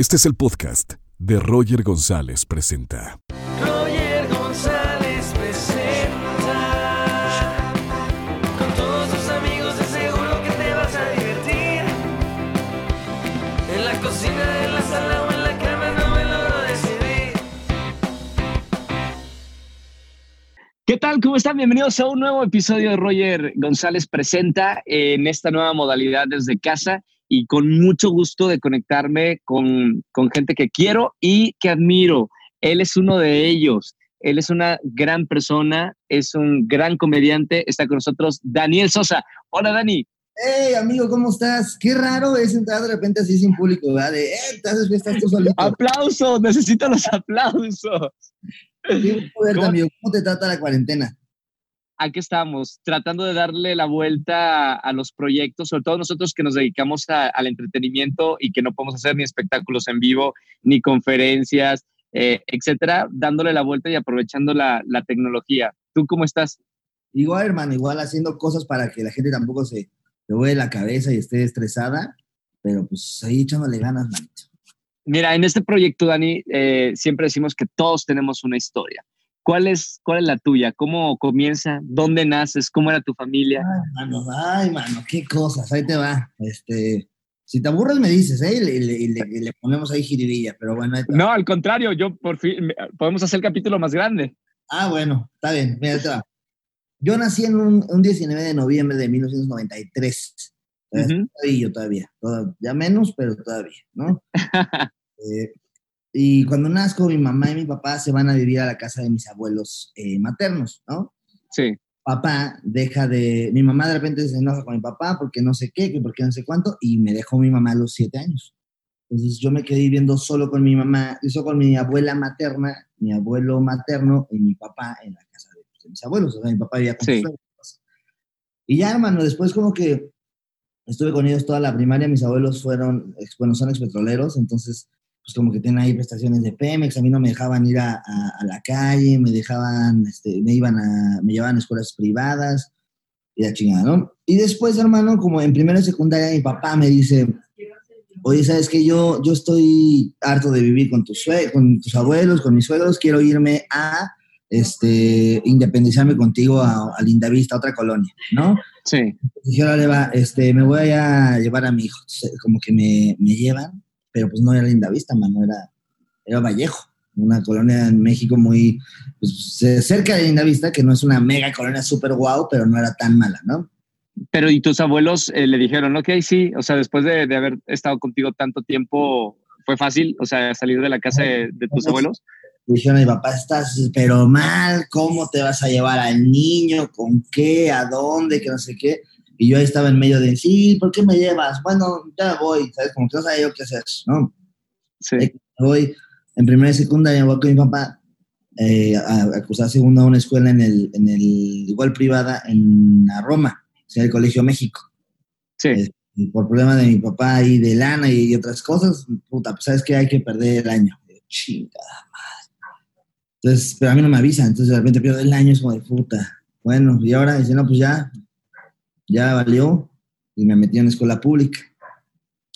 Este es el podcast de Roger González Presenta. Roger González presenta Con todos tus amigos de seguro que te vas a divertir En la cocina, en la sala o en la cama no me logro decidir ¿Qué tal? ¿Cómo están? Bienvenidos a un nuevo episodio de Roger González Presenta en esta nueva modalidad desde casa y con mucho gusto de conectarme con, con gente que quiero y que admiro. Él es uno de ellos. Él es una gran persona, es un gran comediante. Está con nosotros Daniel Sosa. Hola, Dani. Hey, amigo, ¿cómo estás? Qué raro es entrar de repente así sin público, ¿verdad? De, eh, fiestas tú solito. ¡Aplausos! Necesito los aplausos. ¿Cómo? amigo. ¿Cómo te trata la cuarentena? Aquí estamos, tratando de darle la vuelta a los proyectos, sobre todo nosotros que nos dedicamos a- al entretenimiento y que no podemos hacer ni espectáculos en vivo, ni conferencias, eh, etcétera, dándole la vuelta y aprovechando la, la tecnología. ¿Tú cómo estás? Igual, hermano, igual haciendo cosas para que la gente tampoco se le vuele la cabeza y esté estresada, pero pues ahí echándole ganas, manito. Mira, en este proyecto, Dani, eh, siempre decimos que todos tenemos una historia. ¿Cuál es, ¿Cuál es la tuya? ¿Cómo comienza? ¿Dónde naces? ¿Cómo era tu familia? Ay, mano, ay, mano, qué cosas, ahí te va. Este, si te aburres me dices, ¿eh? Y le, y le- y le- y le ponemos ahí jiribilla, pero bueno, ahí. No, al contrario, yo por fin, podemos hacer el capítulo más grande. Ah, bueno, está bien, mira, ahí te va. Yo nací en un, un 19 de noviembre de 1993. Ujú. Todavía, yo todavía, toda- ya menos, pero todavía, ¿no? Eh, y cuando nazco, mi mamá y mi papá se van a vivir a la casa de mis abuelos eh, maternos, ¿no? Sí. Papá deja de, mi mamá de repente se enoja con mi papá porque no sé qué, que porque no sé cuánto, y me dejó mi mamá a los siete años. Entonces yo me quedé viviendo solo con mi mamá, solo con mi abuela materna, mi abuelo materno y mi papá en la casa de, de mis abuelos. O sea, mi papá vivía con Sí. sus. Y ya, hermano, después como que estuve con ellos toda la primaria, mis abuelos fueron, bueno, son expetroleros, entonces pues como que tienen ahí prestaciones de Pemex, a mí no me dejaban ir a, a- a la calle, me dejaban, este, me iban a, me llevaban a escuelas privadas y la chingada, ¿no? Y después, hermano, como en primera y secundaria, mi papá me dice, oye, ¿sabes qué? Yo, yo estoy harto de vivir con tus, con tus abuelos, con mis suegros, quiero irme a, este, independizarme contigo a, a Lindavista, a otra colonia, ¿no? Sí. Dije, órale, va, este, me voy a llevar a mi hijo. Entonces, como que me, me llevan, pero pues no era Linda Vista, mano, era, era Vallejo, una colonia en México muy pues, ce- cerca de Linda Vista, que no es una mega colonia súper guau, pero no era tan mala, ¿no? Pero y tus abuelos eh, le dijeron, ok, sí, o sea, después de, de haber estado contigo tanto tiempo, ¿fue fácil, o sea, salir de la casa de, de tus abuelos? Dijeron, mi papá, estás pero mal, ¿cómo te vas a llevar al niño? ¿Con qué? ¿A dónde? Que no sé qué. Y yo ahí estaba en medio de, sí, ¿por qué me llevas? Bueno, ya voy, ¿sabes? Como que no sabía yo qué hacer, ¿no? Sí. Voy en primera y secundaria, voy con mi papá eh, a, a cursar segunda a una escuela en el, en el, igual privada, en la Roma, o sea, el Colegio México. Sí. Eh, por problema de mi papá y de lana y, y otras cosas, puta, pues sabes que hay que perder el año. Chingada madre. Entonces, pero a mí no me avisan, entonces de repente pierdo el año, es como de puta. Bueno, y ahora dice, no, pues ya, ya valió, y me metí en la escuela pública.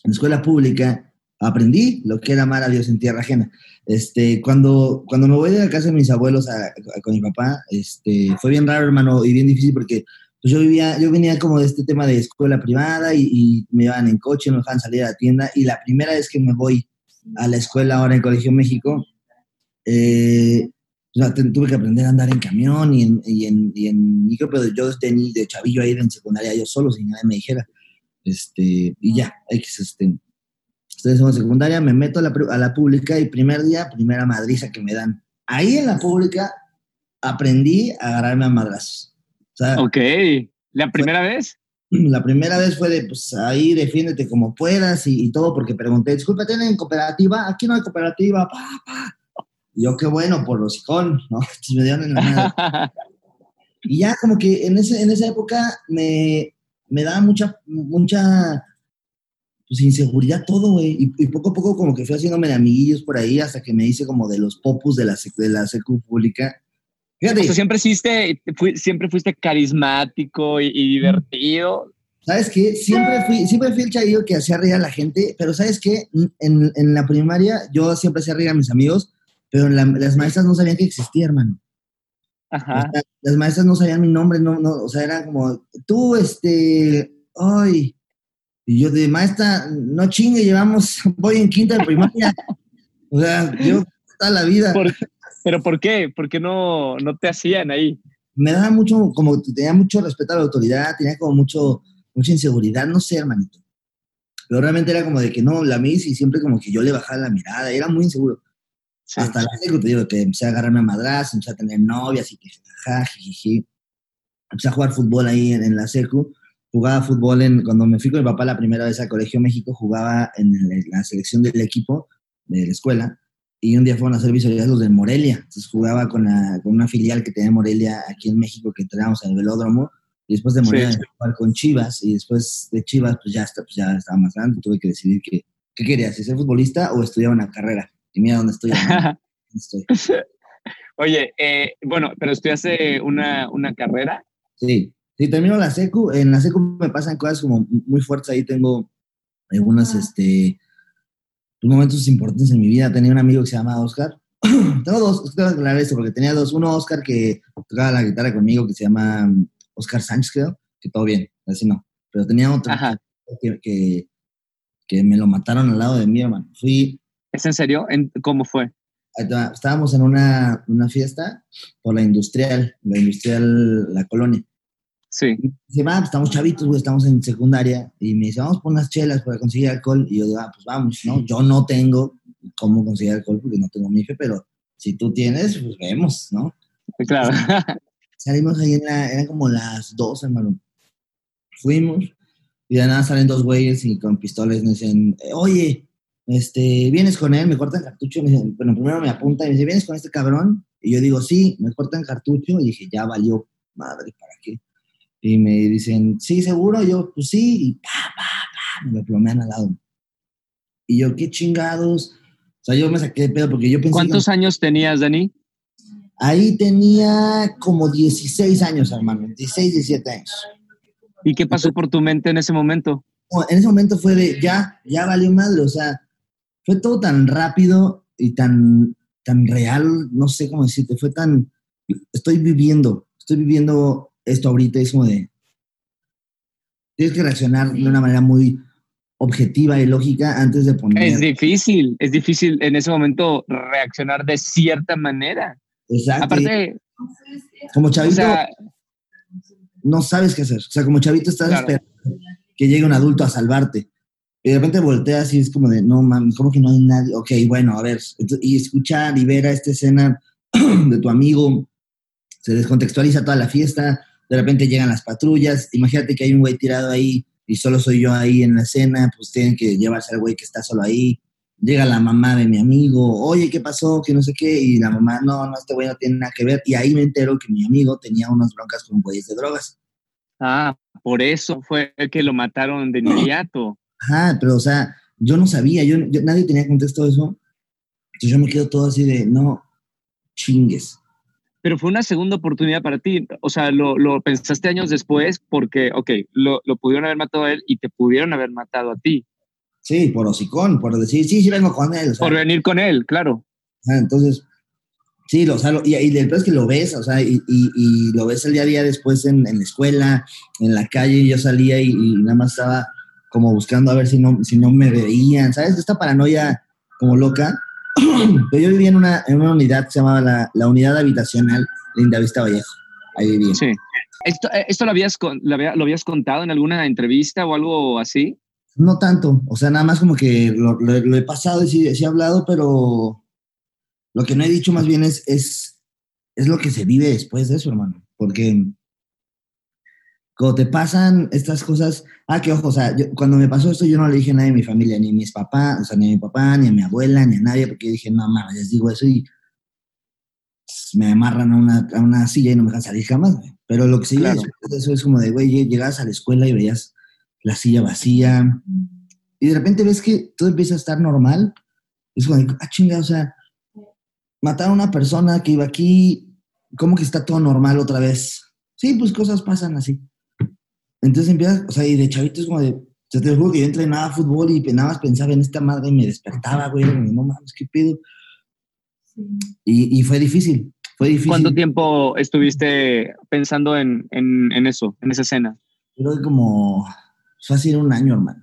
En la escuela pública aprendí lo que era amar a Dios en tierra ajena. Este, cuando, cuando me voy de la casa de mis abuelos a- a- con mi papá, este, fue bien raro, hermano, y bien difícil porque pues, yo vivía, yo venía como de este tema de escuela privada y, y me iban en coche, me dejaban salir a la tienda, y la primera vez que me voy a la escuela ahora en Colegio México, eh, o sea, tuve que aprender a andar en camión y en, y en, y en micro, pero yo desde ni- de chavillo ahí en secundaria yo solo, sin nadie me dijera. Este, y ya, X, este, en segunda secundaria, me meto a la, a la pública y primer día, primera madriza que me dan. Ahí en la pública aprendí a agarrarme a madrazos. O sea, Ok. ¿La primera vez? la primera vez fue de, pues ahí defiéndete como puedas y, y todo, porque pregunté, disculpa, ¿tienen cooperativa? Aquí no hay cooperativa, pa, pa. Y yo, qué bueno, por los hijón, ¿no? Entonces me dieron en la madre. Y ya como que en, ese, en esa época me, me daba mucha, mucha pues, inseguridad todo, güey. Y, y poco a poco como que fui haciéndome de amiguillos por ahí hasta que me hice como de los popus de la, de la secu pública. Fíjate, O sea, siempre fuiste, fui- siempre fuiste carismático y, y divertido. ¿Sabes qué? Siempre fui, siempre fui el chavillo que hacía reír a la gente, pero ¿sabes qué? En, en la primaria yo siempre hacía reír a mis amigos, pero la- las maestras no sabían que existía, hermano. Ajá. sea, las maestras no sabían mi nombre, no, no, o sea, era como, tú, este, ay, y yo de maestra, no chingue, llevamos, voy en quinta de primaria. o sea, yo toda la vida. Por- ¿Pero por qué? ¿Por qué no, no te hacían ahí? me daba mucho, como tenía mucho respeto a la autoridad, tenía como mucho, mucha inseguridad, no sé, hermanito. Pero realmente era como de que no, la Miss y siempre como que yo le bajaba la mirada, era muy inseguro. Sí. Hasta la secu, te digo, que empecé a agarrarme a madras, empecé a tener novias y que jaja, jijiji. Empecé a jugar fútbol ahí en, en la secu. Jugaba fútbol en, cuando me fui con mi papá la primera vez al Colegio México, jugaba en la selección del equipo de la escuela. Y un día fueron a hacer visorías los de Morelia. Entonces jugaba con, la- con una filial que tenía Morelia aquí en México, que entrenamos en el velódromo. Y después de Morelia Sí. jugar con Chivas. Y después de Chivas, pues ya, está, pues ya estaba más grande. Tuve que decidir que, qué quería, si ser futbolista o estudiar una carrera. Y mira dónde estoy. Estoy. Oye, eh, bueno, pero estudiaste una, una carrera. Sí, sí, termino la secu. En la secu me pasan cosas como muy fuertes. Ahí tengo algunos, este, momentos importantes en mi vida. Tenía un amigo que se llama Oscar. tengo dos, tengo que aclarar esto porque tenía dos. Uno, Oscar, que tocaba la guitarra conmigo, que se llama mm, Oscar Sánchez, creo, que todo bien, así no. Pero tenía otro que, que, que me lo mataron al lado de mí, hermano. Fui, ¿Es en serio? ¿En- ¿Cómo fue? Estábamos en una, una fiesta por la industrial, la industrial, la colonia. Sí. Y dice, va, pues estamos chavitos, güey, estamos en secundaria. Y me dice, vamos por unas chelas para conseguir alcohol. Y yo digo, ah, pues vamos, ¿no? Yo no tengo cómo conseguir alcohol porque no tengo mi IFE, pero si tú tienes, pues vemos, ¿no? Claro. Salimos ahí en la, eran como las dos, hermano. Fuimos y de nada salen dos güeyes y con pistolas me dicen, eh, oye, este, ¿vienes con él? Me cortan cartucho. Me dicen, bueno, primero me apunta y me dice, ¿vienes con este cabrón? Y yo digo, sí, me cortan cartucho. Y dije, ya valió, madre, ¿para qué? Y me dicen, sí, seguro. Y yo, pues sí. Y pa, pa, pa, me lo plomean al lado. Y yo, qué chingados. O sea, yo me saqué de pedo porque yo pensé que- ¿Cuántos años tenías, Dani? Ahí tenía como 16 años, hermano. 16, 17 años. ¿Y qué pasó por tu mente en ese momento? En ese momento fue de, ya, ya valió madre. O sea, fue todo tan rápido y tan, tan real, no sé cómo decirte, fue tan, estoy viviendo, estoy viviendo esto ahorita, es como de, tienes que reaccionar de una manera muy objetiva y lógica antes de poner... Es difícil, es difícil en ese momento reaccionar de cierta manera. Exacto. Aparte, como o chavito, sea, no sabes qué hacer. O sea, como chavito estás Claro. esperando que llegue un adulto a salvarte. Y de repente volteas y es como de, no mames, ¿cómo que no hay nadie? Ok, bueno, a ver. Y escuchar y ver a esta escena de tu amigo, se descontextualiza toda la fiesta, de repente llegan las patrullas, imagínate que hay un güey tirado ahí y solo soy yo ahí en la escena, pues tienen que llevarse al güey que está solo ahí. Llega la mamá de mi amigo, oye, ¿qué pasó? Que no sé qué. Y la mamá, no, no, este güey no tiene nada que ver. Y ahí me entero que mi amigo tenía unas broncas con güeyes de drogas. ah, por eso fue que lo mataron de inmediato. Ajá, pero o sea, yo no sabía, yo, yo- nadie tenía contexto de eso. Entonces yo me quedo todo así de, no, chingues. Pero fue una segunda oportunidad para ti. O sea, lo, lo pensaste años después porque, ok, lo, lo pudieron haber matado a él y te pudieron haber matado a ti. Sí, por hocicón, por decir, sí, sí vengo con él. O sea, Por venir con él, claro. ajá, entonces, sí, lo, o sea, lo- y, y después que lo ves, o sea, y, y- y lo ves el día a día después en, en la escuela, en la calle, yo salía y, y nada más estaba como buscando a ver si no, si no me veían, ¿sabes? Esta paranoia como loca. Pero yo vivía en una, en una unidad que se llamaba la, la Unidad Habitacional Linda Vista Vallejo. Ahí vivía. Sí. ¿Esto, eh, esto lo, habías lo habías contado en alguna entrevista o algo así? No tanto, o sea, nada más como que lo, lo- lo he pasado y sí, sí he hablado, pero lo que no he dicho más bien es, es, es lo que se vive después de eso, hermano. Porque cuando te pasan estas cosas, ah, que ojo, o sea, yo- cuando me pasó esto yo no le dije a nadie de mi familia, ni a mis papás, o sea, ni a mi papá, ni a mi abuela, ni a nadie, porque yo dije, no, mames, les digo eso y me amarran a una, a una silla y no me dejan salir jamás, güey. Pero lo que vive Claro. después de eso es como de, güey, llegabas a la escuela y veías la silla vacía, y de repente ves que todo empieza a estar normal. Es como, de, ah, chinga, o sea, mataron a una persona que iba aquí, ¿cómo que está todo normal otra vez? Sí, pues cosas pasan así. Entonces empiezas, o sea, y de chavito es como de, o sea, te juro que yo entrenaba fútbol y nada más pensaba en esta madre y me despertaba, güey, no mames, qué pedo. Y, y fue difícil, fue difícil. ¿Cuánto tiempo estuviste pensando en, en, en eso, en esa escena? Creo que como, fácil un año, hermano.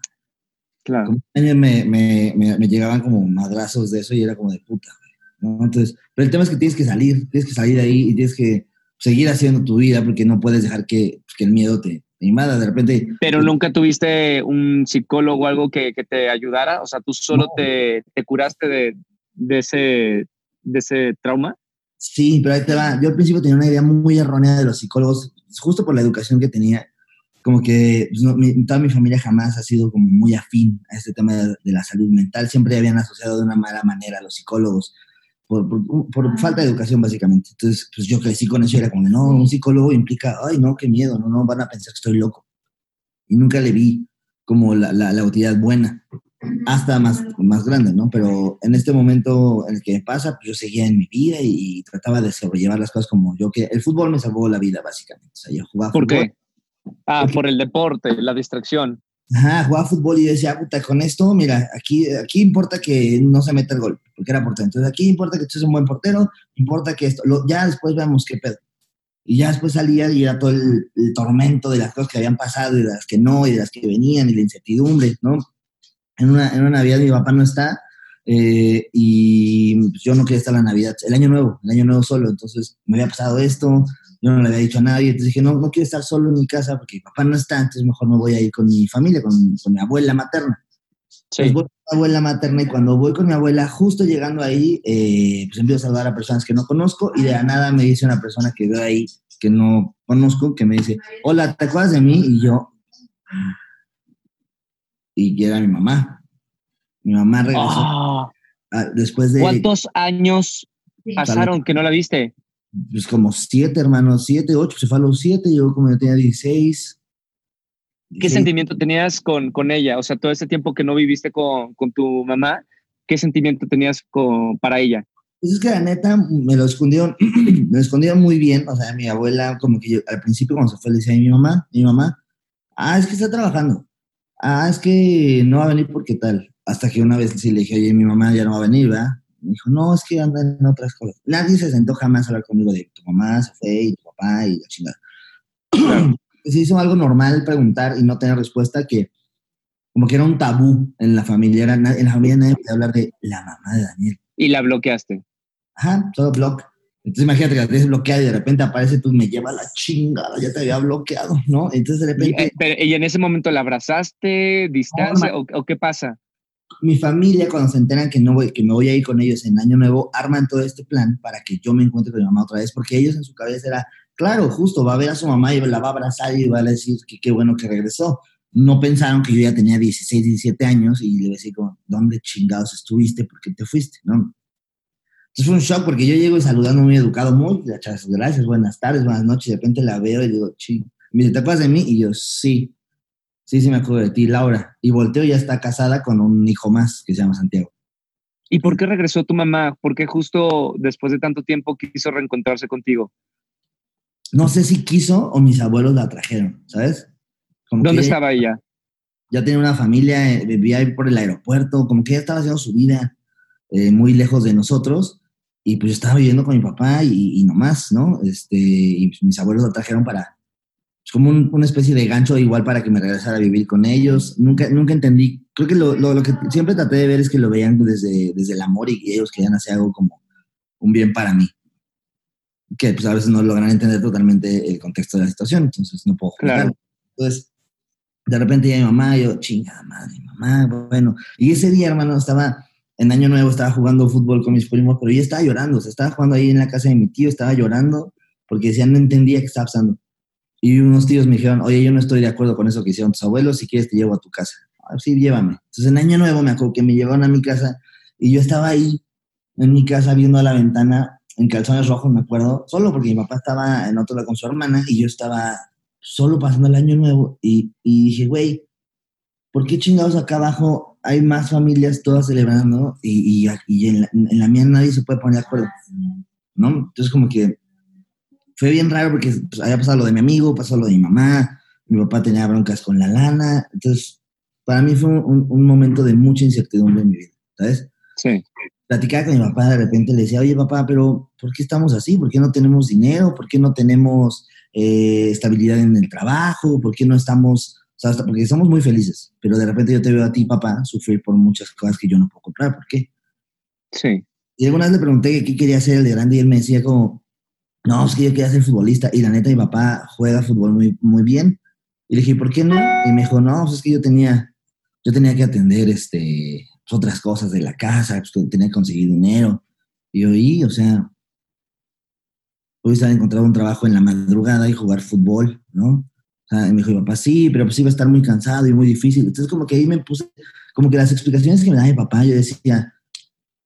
Claro. Como un año me, me, me, me llegaban como madrazos de eso y era como de puta, güey, ¿no? Entonces, pero el tema es que tienes que salir, tienes que salir de ahí y tienes que seguir haciendo tu vida porque no puedes dejar que, pues, que el miedo te, te invada. De repente, Pero nunca tuviste un psicólogo o algo que, que te ayudara, o sea, tú solo No. te, te curaste de, de, ese, de ese trauma. Sí, pero ahí te va. Yo al principio tenía una idea muy errónea de los psicólogos, justo por la educación que tenía. Como que pues, no, mi- toda mi familia jamás ha sido como muy afín a este tema de, de la salud mental. Siempre habían asociado de una mala manera a los psicólogos por, por- por falta de educación, básicamente. Entonces, pues yo crecí con eso y era como, no, un psicólogo implica, ay, no, qué miedo, no, no, van a pensar que estoy loco. Y nunca le vi como la, la, la utilidad buena hasta más, más grande, ¿no? Pero en este momento en el que me pasa, pues yo seguía en mi vida y, y trataba de sobrellevar las cosas como yo que el fútbol me salvó la vida, básicamente. O sea, yo jugaba ¿Por fútbol. qué? Ah, Porque- por el deporte, la distracción. Ajá, jugaba fútbol y decía, puta, con esto, mira, aquí, aquí importa que no se meta el gol, porque era portero. Entonces aquí importa que tú seas un buen portero, importa que esto, lo- ya después veamos qué pedo. Y ya después salía y era todo el, el tormento de las cosas que habían pasado y de las que no, y de las que venían, y la incertidumbre, ¿no? En una, en una Navidad mi papá no está, eh, y pues, yo no quería estar la Navidad, el año nuevo, el año nuevo solo, entonces me había pasado esto, yo no le había dicho a nadie, entonces dije, no, no quiero estar solo en mi casa porque mi papá no está, entonces mejor me voy a ir con mi familia, con, con mi abuela materna. Sí. Pues voy con mi abuela materna y cuando voy con mi abuela, justo llegando ahí, eh, pues empiezo a saludar a personas que no conozco y de la nada me dice una persona que veo ahí que no conozco, que me dice, hola, ¿te acuerdas de mí? Y yo, y era mi mamá. Mi mamá regresó Ah, ah, después de ¿Cuántos años pasaron que no la viste? Pues como siete hermanos, siete, ocho, se fue a los siete, yo como yo tenía 16. ¿Qué 16. sentimiento tenías con, con ella? O sea, todo ese tiempo que no viviste con, con tu mamá, ¿qué sentimiento tenías con, para ella? Pues es que la neta me lo escondieron, me lo escondieron muy bien. O sea, mi abuela, como que yo, al principio cuando se fue, le decía a mi mamá, mi mamá, ah, es que está trabajando. Ah, es que no va a venir porque tal. Hasta que una vez sí le dije, oye, mi mamá ya no va a venir, ¿verdad? Me dijo, no, es que anda en otras cosas. Nadie se sentó jamás a hablar conmigo de tu mamá se fue y tu papá y la chingada. se hizo algo normal preguntar y no tener respuesta que como que era un tabú en la familia. Era, en la familia nadie podía hablar de la mamá de Daniel. Y la bloqueaste. Ajá, todo block. Entonces imagínate que la tienes bloqueada y de repente aparece tú, me lleva la chingada, ya te había bloqueado, ¿no? Entonces de Y, repente eh, pero, ¿y en ese momento la abrazaste, distancia, o, o qué pasa? Mi familia cuando se enteran que no voy, que me voy a ir con ellos en Año Nuevo, arman todo este plan para que yo me encuentre con mi mamá otra vez, porque ellos en su cabeza era, claro, justo, va a ver a su mamá y la va a abrazar y va a decir que qué bueno que regresó. No pensaron que yo ya tenía 16, 17 años y le iba a decir como, ¿dónde chingados estuviste? ¿Por qué te fuiste? ¿No? Entonces fue un shock porque yo llego saludando muy educado, muy, gracias, buenas tardes, buenas noches, de repente la veo y digo, ching, me dice, ¿te acuerdas de mí? Y yo, sí, sí, sí me acuerdo de ti, Laura. Y volteo y ya está casada con un hijo más que se llama Santiago. ¿Y por qué regresó tu mamá? ¿Por qué justo después de tanto tiempo quiso reencontrarse contigo? No sé si quiso o mis abuelos la trajeron, ¿sabes? Como ¿Dónde estaba ella? Ya tenía una familia, eh, vivía ahí por el aeropuerto, como que ella estaba haciendo su vida eh, muy lejos de nosotros. Y pues yo estaba viviendo con mi papá y, y no más, ¿no? Este, y mis abuelos la trajeron para, como un- una especie de gancho igual para que me regresara a vivir con ellos. Nunca, nunca entendí, creo que lo, lo, lo que siempre traté de ver es que lo veían desde, desde el amor y que ellos querían hacer algo como un bien para mí. Que pues a veces no logran entender totalmente el contexto de la situación, entonces no puedo juzgar. Claro. Entonces, de repente ya mi mamá, yo, chingada madre, mamá, bueno. Y ese día, hermano, estaba en Año Nuevo, estaba jugando fútbol con mis primos, pero yo estaba llorando, o sea, estaba jugando ahí en la casa de mi tío, estaba llorando porque decía, no entendía qué estaba pasando. Y unos tíos me dijeron, oye, yo no estoy de acuerdo con eso que hicieron tus abuelos, si quieres te llevo a tu casa. Ah, sí, llévame. Entonces en Año Nuevo me acuerdo que me llevaron a mi casa y yo estaba ahí en mi casa viendo a la ventana en calzones rojos, me acuerdo, solo porque mi papá estaba en otro lado con su hermana y yo estaba solo pasando el Año Nuevo y, y dije, güey, ¿por qué chingados acá abajo hay más familias todas celebrando y, y, y en, la, en, la, mía nadie se puede poner de acuerdo? ¿No? Entonces como que fue bien raro porque pues, había pasado lo de mi amigo, pasó lo de mi mamá, mi papá tenía broncas con la lana, entonces para mí fue un, un momento de mucha incertidumbre en mi vida, ¿sabes? Sí. Platicaba con mi papá, de repente le decía, oye papá, pero ¿por qué estamos así? ¿Por qué no tenemos dinero? ¿Por qué no tenemos eh, estabilidad en el trabajo? ¿Por qué no estamos, o sea, hasta porque estamos muy felices, pero de repente yo te veo a ti, papá, sufrir por muchas cosas que yo no puedo comprar, ¿por qué? Sí. Y alguna vez le pregunté qué quería hacer el de grande y él me decía como, no, es que yo quería ser futbolista. Y la neta, mi papá juega fútbol muy, muy bien. Y le dije, ¿por qué no? Y me dijo, no, pues es que yo tenía, yo tenía que atender este, pues, otras cosas de la casa, pues tenía que conseguir dinero. Y yo, y, o sea, hoy estaba encontrar un trabajo en la madrugada y jugar fútbol, ¿no? O sea, y me dijo mi papá, sí, pero pues iba a estar muy cansado y muy difícil. Entonces, como que ahí me puse, como que las explicaciones que me daba mi papá, yo decía,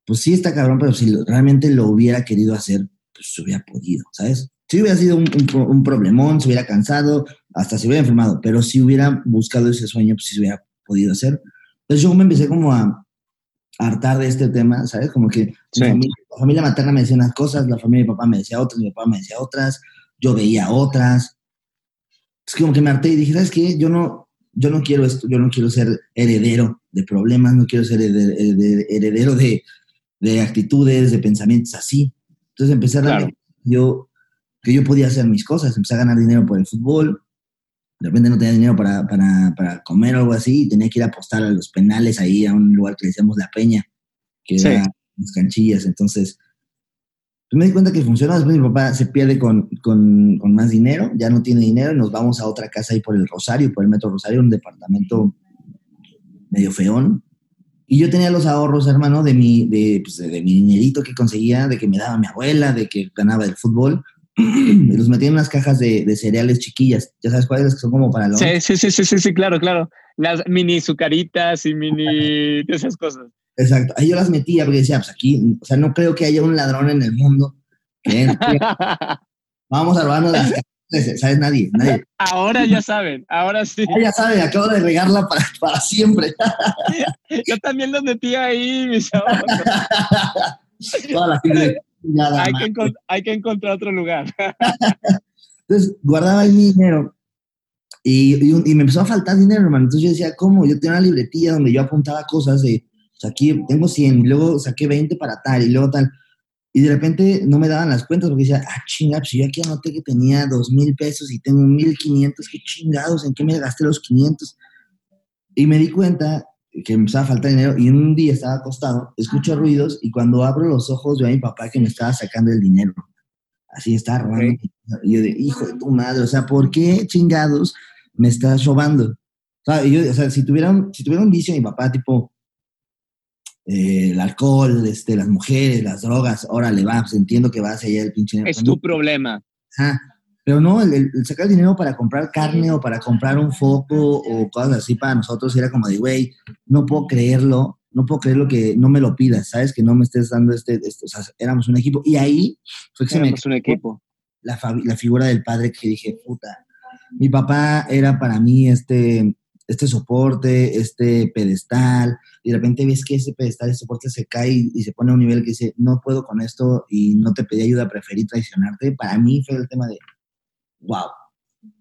pues sí está cabrón, pero si realmente lo hubiera querido hacer, pues se hubiera podido, ¿sabes? Si hubiera sido un, un un problemón, se hubiera cansado, hasta se hubiera enfermado, pero si hubiera buscado ese sueño, pues sí se hubiera podido hacer. Entonces yo me empecé como a hartar de este tema, ¿sabes? Como que Sí. mi familia, la familia materna me decía unas cosas, la familia de mi papá me decía otras, mi papá me decía otras, yo veía otras. Es como que me harté y dije, ¿sabes qué? Yo no, yo no quiero esto, yo no quiero ser heredero de problemas, no quiero ser herede- herede- heredero de, de actitudes, de pensamientos así. Entonces empecé a darme Claro. yo que yo podía hacer mis cosas, empecé a ganar dinero por el fútbol, de repente no tenía dinero para, para, para comer o algo así, y tenía que ir a apostar a los penales ahí a un lugar que le decíamos La Peña, que Sí. era las canchillas, entonces pues me di cuenta que funcionó, después mi papá se pierde con, con, con más dinero, ya no tiene dinero y nos vamos a otra casa ahí por el Rosario, por el Metro Rosario, un departamento medio feón, y yo tenía los ahorros, hermano, de mi, de, pues, de, mi dinerito que conseguía, de que me daba mi abuela, de que ganaba el fútbol. y los metía en unas cajas de, de cereales chiquillas. ¿Ya sabes cuáles? Que son como para los... Sí, sí, sí, sí, sí, sí, claro, claro. Las mini sucaritas y mini de esas cosas. Exacto. Ahí yo las metía porque decía, pues aquí, o sea, no creo que haya un ladrón en el mundo. que entre. Vamos a robarnos las cajas. ¿Sabes? Nadie, nadie. ahora ya saben, ahora sí. Ah, ya saben, acabo de regarla para, para siempre. Yo también los metí ahí, mis ahorros. Toda la Hay que, hay que encontrar otro lugar. Entonces guardaba ahí mi dinero y, y, me empezó a faltar dinero, hermano. Entonces yo decía, ¿cómo? Yo tenía una libretilla donde yo apuntaba cosas de, o sea, aquí tengo 100 y luego saqué 20 para tal y luego tal. Y de repente no me daban las cuentas porque decía, ah, chinga, pues yo aquí anoté que tenía 2 mil pesos y tengo 1500, qué chingados, ¿en qué me gasté los 500? Y me di cuenta que me empezaba a faltar dinero y un día estaba acostado, escucho ruidos y cuando abro los ojos veo a mi papá que me estaba sacando el dinero. Así estaba robando. Ok. Y yo de, hijo de tu madre, o sea, ¿por qué chingados me estás robando? O sea, yo, o sea si, tuviera un, si tuviera un vicio mi papá, tipo eh, el alcohol, este, las mujeres, las drogas, órale, va, pues entiendo que va hacia allá el pinche dinero. Es tu problema. Ajá. Pero no, el, sacar dinero para comprar carne o para comprar un foco o cosas así para nosotros era como de, güey, no puedo creerlo, no puedo creerlo que no me lo pidas, ¿sabes? Que no me estés dando este, este- o sea, éramos un equipo. Y ahí fue que se me un equipo. la, la figura del padre que dije, puta, mi papá era para mí este, este soporte, este pedestal, y de repente ves que ese pedestal, ese soporte se cae y, y se pone a un nivel que dice, no puedo con esto y no te pedí ayuda, preferí traicionarte. Para mí fue el tema de, wow.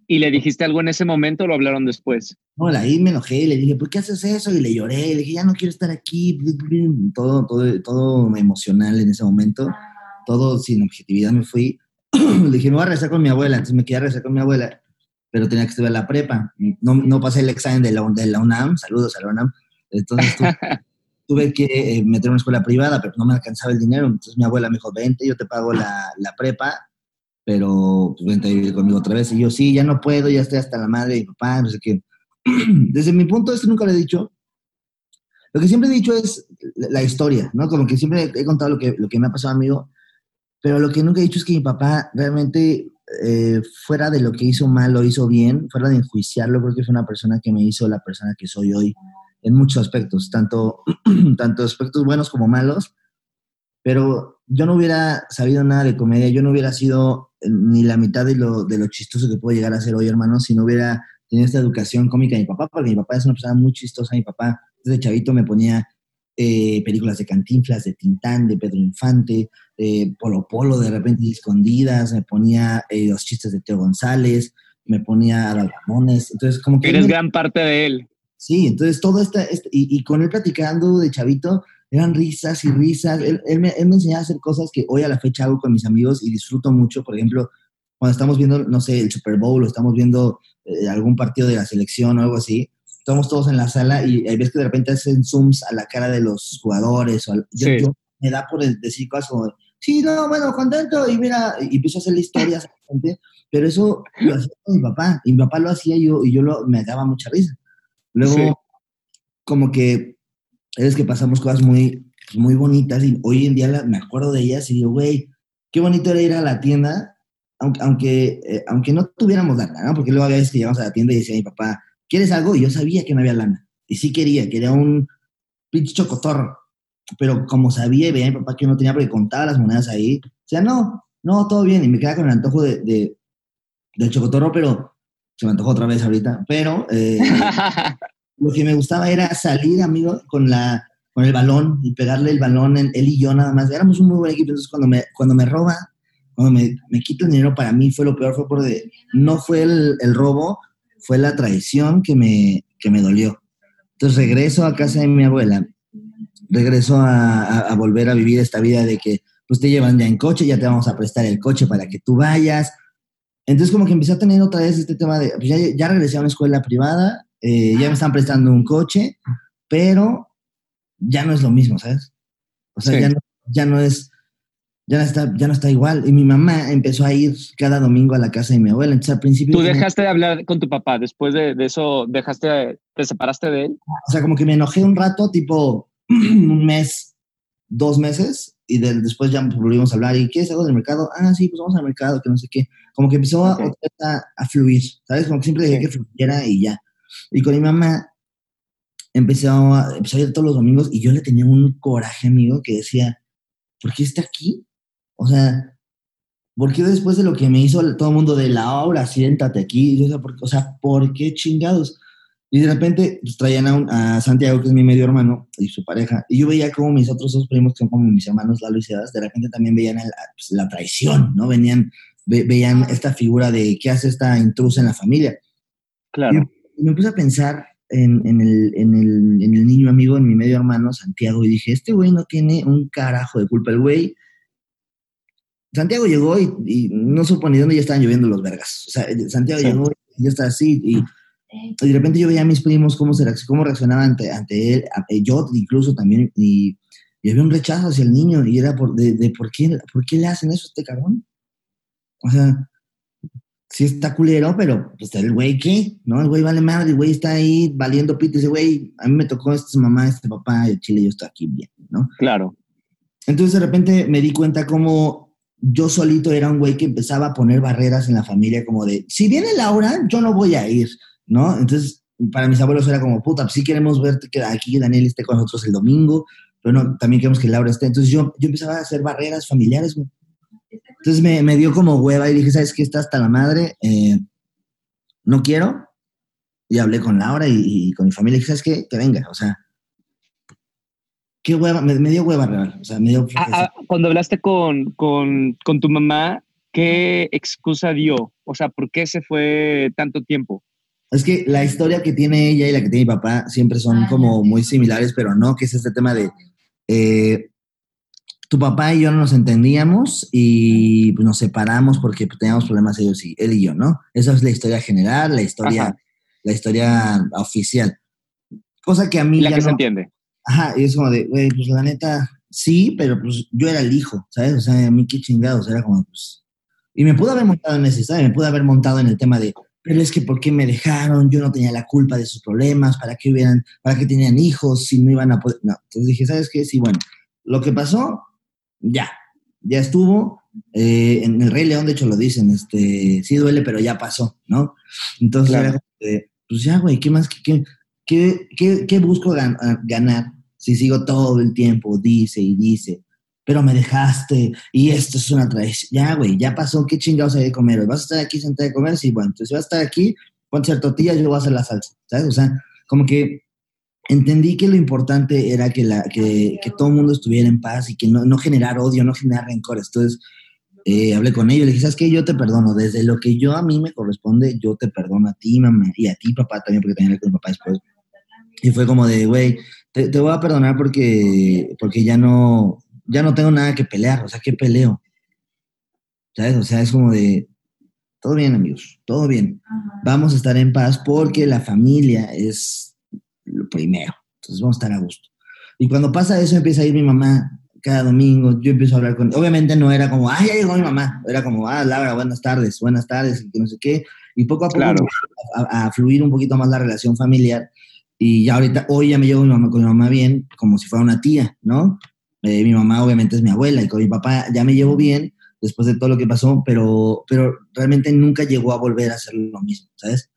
¿Y le dijiste algo en ese momento o lo hablaron después? No, ahí me enojé y le dije, ¿por qué haces eso? Y le lloré, le dije, ya no quiero estar aquí, todo, todo, todo emocional en ese momento, todo sin objetividad me fui. le dije, me voy a regresar con mi abuela, entonces me quedé a regresar con mi abuela, pero tenía que estudiar la prepa. No, no pasé el examen de la, de la UNAM, saludos a la UNAM, entonces tuve, tuve que eh, meter una escuela privada, pero no me alcanzaba el dinero, entonces mi abuela me dijo, vente, yo te pago la, la prepa, pero pues vente a vivir conmigo otra vez. Y yo, sí, ya no puedo, ya estoy hasta la madre de mi papá, no sé qué. Desde mi punto, esto nunca lo he dicho. Lo que siempre he dicho es la, historia, ¿no? Como que siempre he contado lo que, lo que me ha pasado a mí, pero lo que nunca he dicho es que mi papá realmente, eh, fuera de lo que hizo mal, lo hizo bien, fuera de enjuiciarlo, creo que fue una persona que me hizo la persona que soy hoy en muchos aspectos, tanto, tanto aspectos buenos como malos, pero yo no hubiera sabido nada de comedia, yo no hubiera sido eh, ni la mitad de lo, de lo chistoso que puedo llegar a ser hoy, hermano, si no hubiera tenido esta educación cómica de mi papá, porque mi papá es una persona muy chistosa, mi papá desde chavito me ponía eh, películas de Cantinflas, de Tintán, de Pedro Infante, eh, Polo Polo de repente escondidas, me ponía eh, los chistes de Teo González, me ponía a dar jamones. Entonces, como que... Eres me- gran parte de él. Sí, entonces todo este, este- y, y con él platicando de chavito, eran risas y risas. Él, él me, él me enseñaba a hacer cosas que hoy a la fecha hago con mis amigos y disfruto mucho. Por ejemplo, cuando estamos viendo, no sé, el Super Bowl o estamos viendo eh, algún partido de la selección o algo así, estamos todos en la sala y hay veces que de repente hacen zooms a la cara de los jugadores. O al- yo, Sí. yo me da por decir cosas como, sí, no, bueno, contento, y mira, y empiezo a hacerle historias a la gente, pero eso lo hacía con mi papá, y mi papá lo hacía yo, y yo lo, me daba mucha risa. Luego, Sí. como que es que pasamos cosas muy, muy bonitas y hoy en día la- me acuerdo de ellas y digo, güey, qué bonito era ir a la tienda, aunque, aunque, eh, aunque no tuviéramos lana, ¿no? Porque luego había veces que llegamos a la tienda y decía mi papá, ¿quieres algo? Y yo sabía que no había lana. Y sí quería, quería un pinche chocotorro. Pero como sabía y veía a mi papá que no tenía porque contaba las monedas ahí, o sea, no, no, todo bien. Y me quedaba con el antojo de, de- del chocotorro, pero se me antojó otra vez ahorita. Pero eh, lo que me gustaba era salir, amigo, con, la, con el balón y pegarle el balón en él y yo nada más. Éramos un muy buen equipo. Entonces, cuando me, cuando me roba, cuando me, me quita el dinero, para mí fue lo peor. Fue porque no fue el, el robo, fue la traición que me, que me dolió. Entonces, regreso a casa de mi abuela. Regreso a, a- a volver a vivir esta vida de que pues te llevan ya en coche, ya te vamos a prestar el coche para que tú vayas. Entonces como que empecé a tener otra vez este tema de, pues ya, ya regresé a una escuela privada, eh, ya me están prestando un coche, pero ya no es lo mismo, ¿sabes? O sea, Sí. ya, no, ya no es, ya no, está, ya no está igual. Y mi mamá empezó a ir cada domingo a la casa de mi abuela. Entonces al principio... Tú dejaste de hablar con tu papá. Después de, de eso, dejaste, de- te separaste de él. O sea, como que me enojé un rato, tipo un mes, dos meses, y de- después ya volvimos a hablar. ¿Y qué es algo del mercado? Ah, sí, pues vamos al mercado, que no sé qué. Como que empezó a- fluir, ¿sabes? Como que siempre dejé que fluyera y ya. Y con mi mamá empecé a, empezó a ir todos los domingos y yo le tenía un coraje, amigo, que decía, ¿por qué está aquí? O sea, ¿por qué después de lo que me hizo todo el mundo de la obra, siéntate aquí? Yo, o sea, ¿por, o sea, ¿por qué chingados? Y de repente pues, traían a, un- a Santiago, que es mi medio hermano, y su pareja. Y yo veía como mis otros dos primos, que son como mis hermanos Lalo y Sebas, de repente también veían el- pues, la traición, ¿no? Venían, ve- veían esta figura de qué hace esta intrusa en la familia. Claro. Y me puse a pensar en, en el, en, el, en el niño amigo, en mi medio hermano, Santiago, y dije, este güey no tiene un carajo de culpa. El güey, Santiago llegó y, y no supo ni dónde ya estaban lloviendo los vergas. O sea, Santiago Sí. llegó y ya está así, y, y de repente yo veía a mis primos cómo, se, cómo reaccionaban ante, ante él, eh, yo incluso también, y, y había un rechazo hacia el niño, y era por, de, de por, qué, por qué le hacen eso a este cabrón. O sea, sí está culero, pero pues el güey, ¿qué? ¿No? El güey vale madre, el güey está ahí valiendo pito, dice, güey, a mí me tocó esta mamá, este papá, de Chile, yo estoy aquí bien, ¿no? Claro. Entonces de repente me di cuenta como yo solito era un güey que empezaba a poner barreras en la familia, como de, si viene Laura, yo no voy a ir, ¿no? Entonces para mis abuelos era como, puta, pues sí queremos verte que aquí Daniel esté con nosotros el domingo, pero no, también queremos que Laura esté. Entonces yo, yo empezaba a hacer barreras familiares, güey. Entonces me, me dio como hueva y dije, ¿sabes qué? Está hasta la madre, eh, no quiero. Y hablé con Laura y, y con mi familia y dije, ¿sabes qué? Que venga, o sea, qué hueva, me, me dio hueva real, o sea, me dio... Ah, ah, cuando hablaste con, con, con tu mamá, ¿qué excusa dio? O sea, ¿por qué se fue tanto tiempo? Es que la historia que tiene ella y la que tiene mi papá siempre son como muy similares, pero no, que es este tema de eh, tu papá y yo no nos entendíamos y pues, nos separamos porque pues, teníamos problemas ellos y él y yo, ¿no? Esa es la historia general, la historia, Ajá. la historia oficial. Cosa que a mí La ya que se no- entiende. Ajá, y es como de, güey, pues la neta, sí, pero pues yo era el hijo, ¿sabes? O sea, a mí qué chingados, era como, pues... Y me pude haber montado en ese, ¿sabes? Me pude haber montado en el tema de, pero es que ¿por qué me dejaron? Yo no tenía la culpa de sus problemas, ¿para qué hubieran, para qué tenían hijos si no iban a poder? No, entonces dije, ¿sabes qué? Sí, bueno, lo que pasó, ya, ya estuvo. Eh, en el Rey León, de hecho, lo dicen, este, sí duele, pero ya pasó, ¿no? Entonces Claro. era como de, pues ya, güey, ¿qué más? ¿Qué, qué, qué, busco gan- ganar si sigo todo el tiempo, dice y dice, pero me dejaste y esto es una traición? Ya, güey, ya pasó, ¿qué chingados hay de comer? ¿Vas a estar aquí sentada a comer? Sí, bueno, entonces si vas a estar aquí, ponte a hacer tortillas, yo voy a hacer la salsa, ¿sabes? O sea, como que entendí que lo importante era que, la, que, que todo el mundo estuviera en paz y que no, no generar odio, no generar rencores. Entonces, eh, hablé con ellos, le dije, ¿sabes qué? Yo te perdono, desde lo que yo a mí me corresponde, yo te perdono a ti, mamá, y a ti, papá, también, porque también hablé con mi papá después. Y fue como de, güey, te, te voy a perdonar porque, porque ya no, ya no tengo nada que pelear, o sea, ¿qué peleo? ¿Sabes? O sea, es como de, todo bien, amigos, todo bien. Vamos a estar en paz porque la familia es lo primero. Entonces vamos a estar a gusto. Y cuando pasa eso, empieza a ir mi mamá cada domingo. Yo empiezo a hablar con. Obviamente no era como, ah, ya llegó mi mamá. Era como, ah, Laura, buenas tardes, buenas tardes, y que no sé qué. Y poco a poco Claro. a, a fluir un poquito más la relación familiar. Y ya ahorita, hoy ya me llevo mi mamá, con mi mamá bien, como si fuera una tía, ¿no? Eh, mi mamá obviamente es mi abuela y con mi papá ya me llevo bien después de todo lo que pasó, pero, pero realmente nunca llegó a volver a hacer lo mismo, ¿sabes?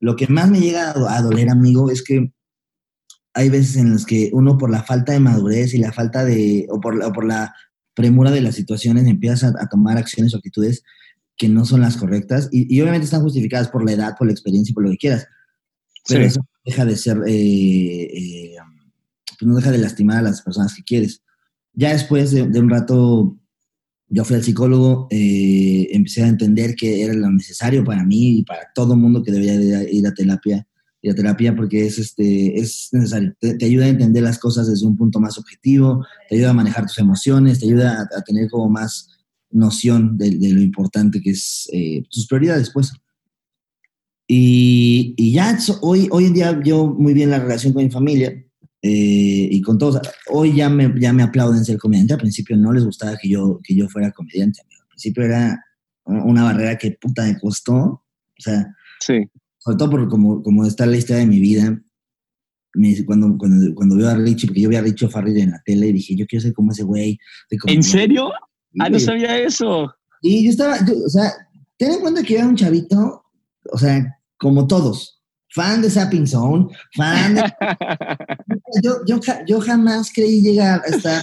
Lo que más me llega a, a doler, amigo, es que hay veces en las que uno por la falta de madurez y la falta de, o por, o por la premura de las situaciones, empieza a, a tomar acciones o actitudes que no son las correctas y, y obviamente están justificadas por la edad, por la experiencia y por lo que quieras. Pero Sí. eso deja de ser, eh, eh, pues no deja de lastimar a las personas que quieres. Ya después de, de un rato, yo fui al psicólogo, eh, empecé a entender que era lo necesario para mí y para todo mundo que debería de ir a terapia, ir a terapia porque es, este, es necesario. Te, te ayuda a entender las cosas desde un punto más objetivo, te ayuda a manejar tus emociones, te ayuda a, a tener como más noción de, de lo importante que es eh, tus prioridades, pues. Y, y ya so- hoy, hoy en día yo muy bien la relación con mi familia eh, y con todos. Hoy ya me, ya me aplauden ser comediante. Al principio no les gustaba que yo, que yo fuera comediante. amigo. Al principio era una barrera que puta me costó. O sea, Sí. sobre todo por como, como está la historia de mi vida. Me- cuando, cuando, cuando veo a Richie, porque yo vi a Richie Farrell en la tele y dije, yo quiero ser como ese güey. ¿En serio? Ah, no sabía eso. Y yo estaba, yo, o sea, ten en cuenta que era un chavito, o sea, como todos, fan de Sapping Zone, fan de... yo, yo, yo jamás creí llegar hasta...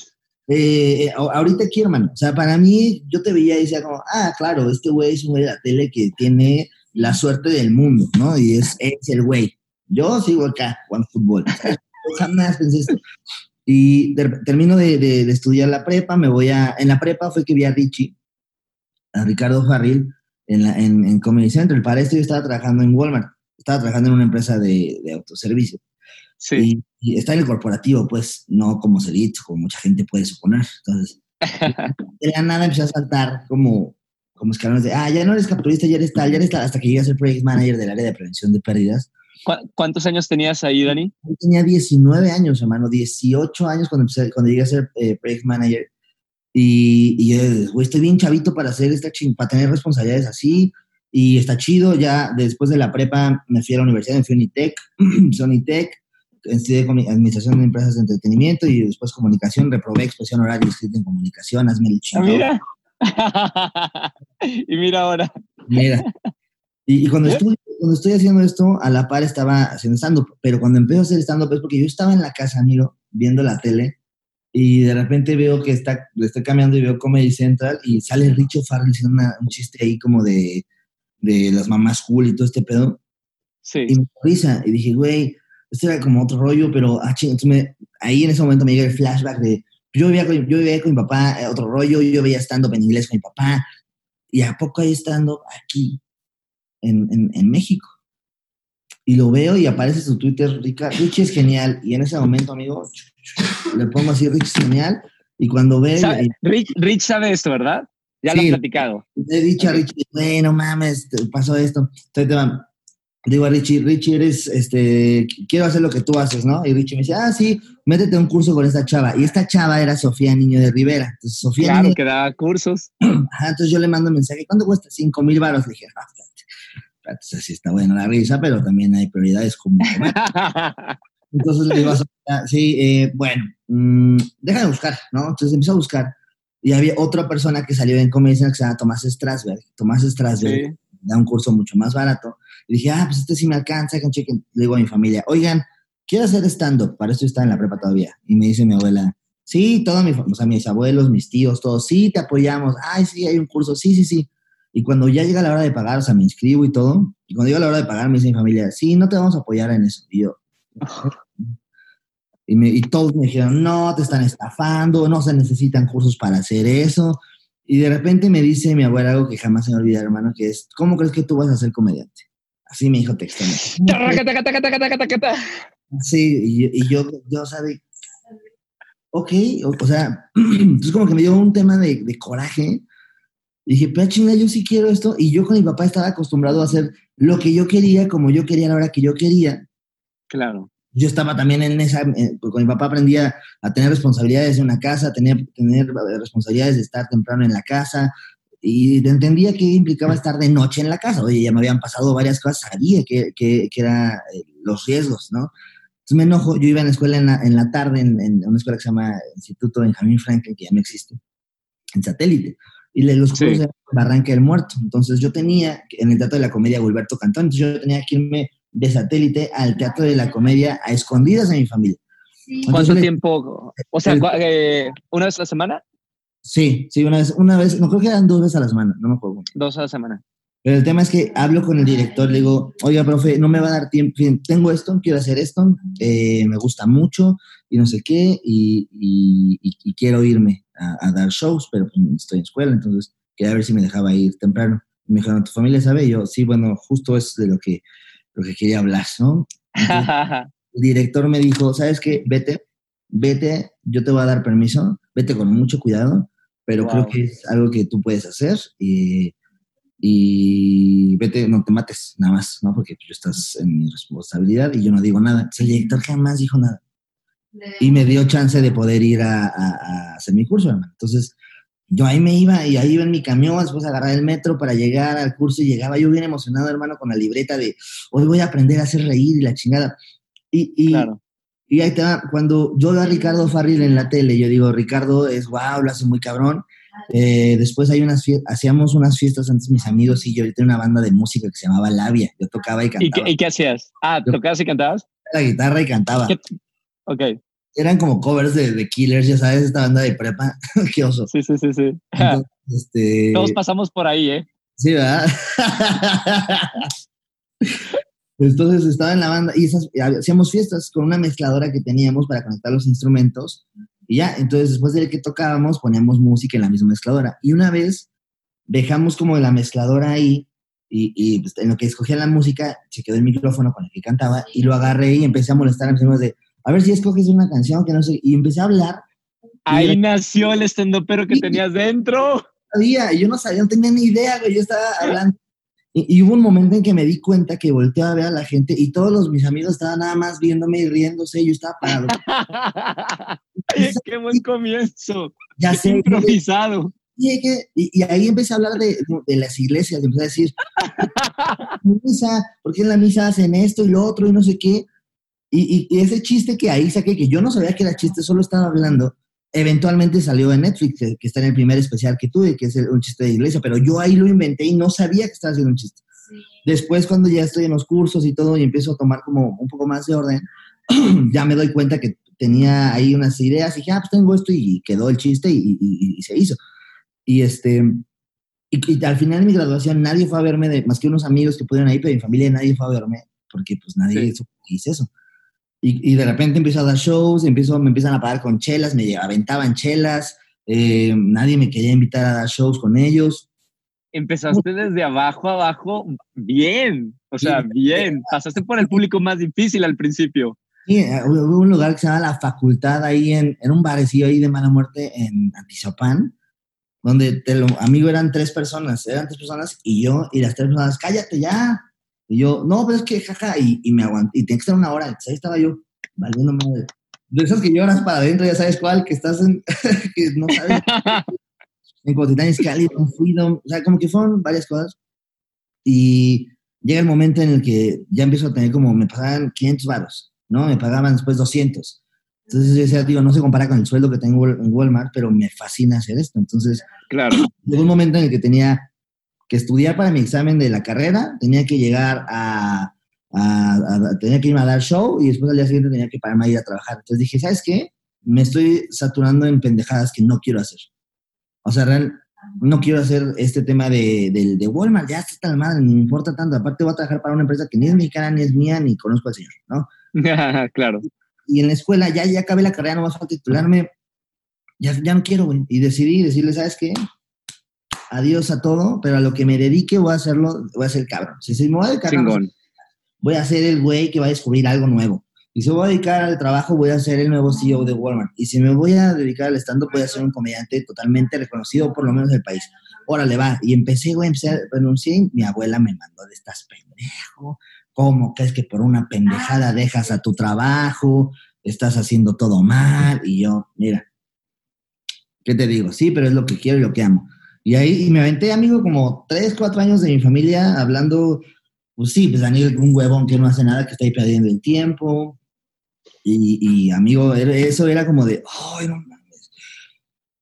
Eh, eh, ahorita aquí, hermano. O sea, para mí, yo te veía y decía como, ah, claro, este güey es un güey de la tele que tiene la suerte del mundo, ¿no? Y es, es el güey. Yo sigo acá jugando fútbol. Yo jamás pensé esto. Y de- termino de, de- de estudiar la prepa, me voy a... En la prepa fue que vi a Richie, a Ricardo Farril, en, la, en, en Comedy Central. Para esto yo estaba trabajando en Walmart. Estaba trabajando en una empresa de, de autoservicio. Sí. Y, y está en el corporativo, pues, no como se dicho, como mucha gente puede suponer. Entonces, de la nada empecé a saltar como, como escalones de, ah, ya no eres capturista, ya eres tal, ya eres tal, hasta que llegué a ser project manager del área de prevención de pérdidas. ¿Cu- ¿Cuántos años tenías ahí, Dani? Yo tenía 19 años, hermano, 18 años cuando, empecé, cuando llegué a ser eh, project manager. Y, y yo, güey, estoy bien chavito para hacer esta ching, para tener responsabilidades así. Y está chido. Ya después de la prepa me fui a la universidad, me fui a Unitec, Unitec, estudié administración de empresas de entretenimiento y después comunicación, reprobé expresión oral y escrita en comunicación, hazme el chingado. mira. y mira ahora. Mira. Y, y cuando, estuve, cuando estoy haciendo esto, a la par estaba haciendo stand-up, pero cuando empiezo a hacer stand-up es porque yo estaba en la casa, amigo, viendo la tele, y de repente veo que está, le estoy cambiando y veo Comedy Central, y sale Richo Farrell haciendo una- un chiste ahí como de, de las mamás cool y todo este pedo, Sí. y me risa, y dije, güey, esto era como otro rollo, pero ah, ching, entonces me- ahí en ese momento me llega el flashback de, yo vivía con, yo vivía con mi papá, eh, otro rollo, yo veía stand-up en inglés con mi papá, y a poco hay stand-up aquí, en, en, en México. Y lo veo y aparece su Twitter, Rica, Richie es genial. Y en ese momento, amigo, le pongo así, Richie es genial. Y cuando ve, ¿Sabe- Rich, Rich sabe esto, ¿verdad? Ya lo Sí. has platicado. le he dicho a Richie, güey, no mames, pasó esto. Entonces te digo a Richie, Richie, eres, este, quiero hacer lo que tú haces, ¿no? Y Richie me dice, ah, sí, métete a un curso con esta chava. Y esta chava era Sofía Niño de Rivera. Entonces, Sofía Claro Niño, que da cursos. ajá, entonces yo le mando un mensaje, ¿cuánto cuesta? Cinco mil baros. Le dije, ah, espérate, espérate, o sea, sí está buena la risa, pero también hay prioridades como. Entonces le digo a sí, eh, bueno, mm, deja de buscar, ¿no? Entonces empezó a buscar. Y había otra persona que salió en Comedy que se llama Tomás Strasberg. Tomás Strasberg Sí. da un curso mucho más barato. Y dije, ah, pues este sí me alcanza, que chequen. Le digo a mi familia, oigan, quiero hacer stand-up, para esto está en la prepa todavía. Y me dice mi abuela, sí, toda mi familia, o sea, mis abuelos, mis tíos, todos, sí, te apoyamos. Ay, sí, hay un curso, sí, sí, sí. Y cuando ya llega la hora de pagar, o sea, me inscribo y todo. Y cuando llega la hora de pagar, me dice mi familia, sí, no te vamos a apoyar en eso. Y yo, y, me- y todos me dijeron, no, te están estafando, no se necesitan cursos para hacer eso. Y de repente me dice mi abuela algo que jamás se me olvida, hermano, que es, ¿cómo crees que tú vas a ser comediante? Así me dijo textualmente. Sí, y, y yo, yo, ¿sabe? Ok, o, o sea, entonces como que me dio un tema de, de coraje. Y dije, pero chinga, yo sí quiero esto. Y yo con mi papá estaba acostumbrado a hacer lo que yo quería, como yo quería a la hora que yo quería. Claro. Yo estaba también en esa, eh, pues, con mi papá aprendía a tener responsabilidades en una casa, tenía tener eh, responsabilidades de estar temprano en la casa, y entendía que implicaba estar de noche en la casa. Oye, ya me habían pasado varias cosas, sabía que, que, que eran eh, los riesgos, ¿no? Entonces me enojo, yo iba a la escuela en la, en la tarde, en, en, una escuela que se llama Instituto Benjamín Franklin, que ya no existe, en satélite. Y los cursos Sí. de Barranca del Muerto. Entonces yo tenía, en el Teatro de la Comedia Gilberto Cantón, entonces yo tenía que irme de satélite al Teatro de la Comedia a escondidas de mi familia. ¿Cuánto Entonces, tiempo? O sea, eh, ¿una vez a la semana? Sí, sí, una vez, una vez, no creo que eran dos veces a la semana, no me acuerdo. Dos a la semana. Pero el tema es que hablo con el director, le digo, oiga, profe, no me va a dar tiempo, tengo esto, quiero hacer esto, eh, me gusta mucho y no sé qué, y, y- y- y quiero irme a, a dar shows, pero pues, estoy en escuela, entonces quería ver si me dejaba ir temprano. Me dijeron, ¿tu familia sabe? Y yo, sí, bueno, justo es de lo que, lo que quería hablar, ¿no? Entonces, el director me dijo, ¿sabes qué? Vete, vete, yo te voy a dar permiso, vete con mucho cuidado, pero Wow. creo que es algo que tú puedes hacer y, y vete, no te mates, nada más, ¿no? Porque tú estás en mi responsabilidad y yo no digo nada. Entonces, el director jamás dijo nada y me dio chance de poder ir a, a- a hacer mi curso, hermano. Entonces, yo ahí me iba y ahí iba en mi camión, después agarrar el metro para llegar al curso y llegaba yo bien emocionado, hermano, con la libreta de hoy voy a aprender a hacer reír y la chingada. Y, y, claro. y ahí te va, cuando yo veo a Ricardo Farril en la tele, yo digo, Ricardo es wow, lo hace muy cabrón. Eh, después hay unas hacíamos unas fiestas antes mis amigos y yo, yo tenía una banda de música que se llamaba Labia. Yo tocaba y ¿Y cantaba qué, y qué hacías? Ah, ¿tocabas y cantabas? la guitarra y cantaba. ¿Qué? Ok, Eran como covers de, de Killers, ya sabes, esta banda de prepa. Qué oso. sí, sí, sí, sí. Entonces, este, Todos pasamos por ahí, ¿eh? Sí, ¿verdad? Entonces estaba en la banda y esas, hacíamos fiestas con una mezcladora que teníamos para conectar los instrumentos y ya, entonces después de que tocábamos poníamos música en la misma mezcladora y una vez dejamos como la mezcladora ahí y, y, pues, en lo que escogía la música se quedó el micrófono con el que cantaba y lo agarré y empecé a molestar a mis amigos de a ver si escoges una canción que no sé y empecé a hablar Ahí nació el estandopero que tenías dentro. sabía, y yo no sabía, no tenía ni idea, güey, yo estaba hablando. Y, y hubo un momento en que me di cuenta que volteé a ver a la gente y todos los, mis amigos estaban nada más viéndome y riéndose, y yo estaba parado. Qué buen comienzo. Ya sé, improvisado. y, y, y ahí empecé a hablar de, de las iglesias, empecé a decir, misa, ¿por qué en la misa hacen esto y lo otro y no sé qué? Y, y, y ese chiste que ahí saqué, que yo no sabía que era chiste, solo estaba hablando, eventualmente salió en Netflix, que, que está en el primer especial que tuve, que es el- un chiste de iglesia, pero yo ahí lo inventé y no sabía que estaba haciendo un chiste. Después, cuando ya estoy en los cursos y todo y empiezo a tomar como un poco más de orden, ya me doy cuenta que tenía ahí unas ideas y dije, ah, pues tengo esto y quedó el chiste y, y- y se hizo. Y este, y, y al final de mi graduación nadie fue a verme, de, más que unos amigos que pudieron ir, pero mi familia nadie fue a verme, porque pues nadie Sí. supo que hice eso. Y, y de repente empiezo a dar shows, empiezo, me empiezan a pagar con chelas, me aventaban chelas, eh, nadie me quería invitar a dar shows con ellos. Empezaste desde abajo a abajo bien. O sea, bien. Pasaste por el público más difícil al principio. Sí, eh, hubo hubo un lugar que se llama La Facultad, ahí en, en un barecillo ahí de mala muerte en Antizapán, donde te lo, amigo eran tres personas, eran tres personas y yo, y las tres personas, cállate ya. Y yo, no, pero es que jaja, y, y me aguanté, y tenía que estar una hora, entonces ahí estaba yo, valiendo madre. De esas que lloras para adentro, ya sabes cuál, que estás en, que no sabes, en Cotitlán Izcalli, en Freedom, o sea, como que fueron varias cosas. Y llega el momento en el que ya empiezo a tener como, me pagaban 500 varos, ¿no? Me pagaban después 200. Entonces yo decía, digo, no se compara con el sueldo que tengo en Walmart, pero me fascina hacer esto. Entonces Claro. llegó un momento en el que tenía que estudiar para mi examen de la carrera, tenía que llegar a, a- a- tenía que irme a dar show y después al día siguiente tenía que pararme a ir a trabajar. Entonces dije, ¿sabes qué? Me estoy saturando en pendejadas que no quiero hacer. O sea, real, no quiero hacer este tema de, de, de Walmart, ya está tan madre, ni me importa tanto. Aparte voy a trabajar para una empresa que ni es mexicana, ni es mía, ni conozco al señor, ¿no? claro. y en la escuela ya, ya acabé la carrera, no vas a titularme, ya, ya no quiero, güey. Y decidí decirle, ¿sabes qué? Adiós a todo, pero a lo que me dedique voy a hacerlo, voy a ser cabrón. Si, me voy a dedicar a- voy a ser el güey que va a descubrir algo nuevo. Y si me voy a dedicar al trabajo, voy a ser el nuevo CEO de Walmart. Y si me voy a dedicar al stand-up, voy a ser un comediante totalmente reconocido, por lo menos del país. Órale, va. Y empecé, güey, empecé a renunciar y mi abuela me mandó de estás pendejo. ¿Cómo crees que por una pendejada dejas a tu trabajo? Estás haciendo todo mal. Y yo, mira, ¿qué te digo? Sí, pero es lo que quiero y lo que amo. Y ahí y me aventé, amigo, como tres, cuatro años de mi familia hablando pues sí, pues Daniel, un huevón que no hace nada, que está ahí perdiendo el tiempo. Y, y, amigo, eso era como de, ay, no mames.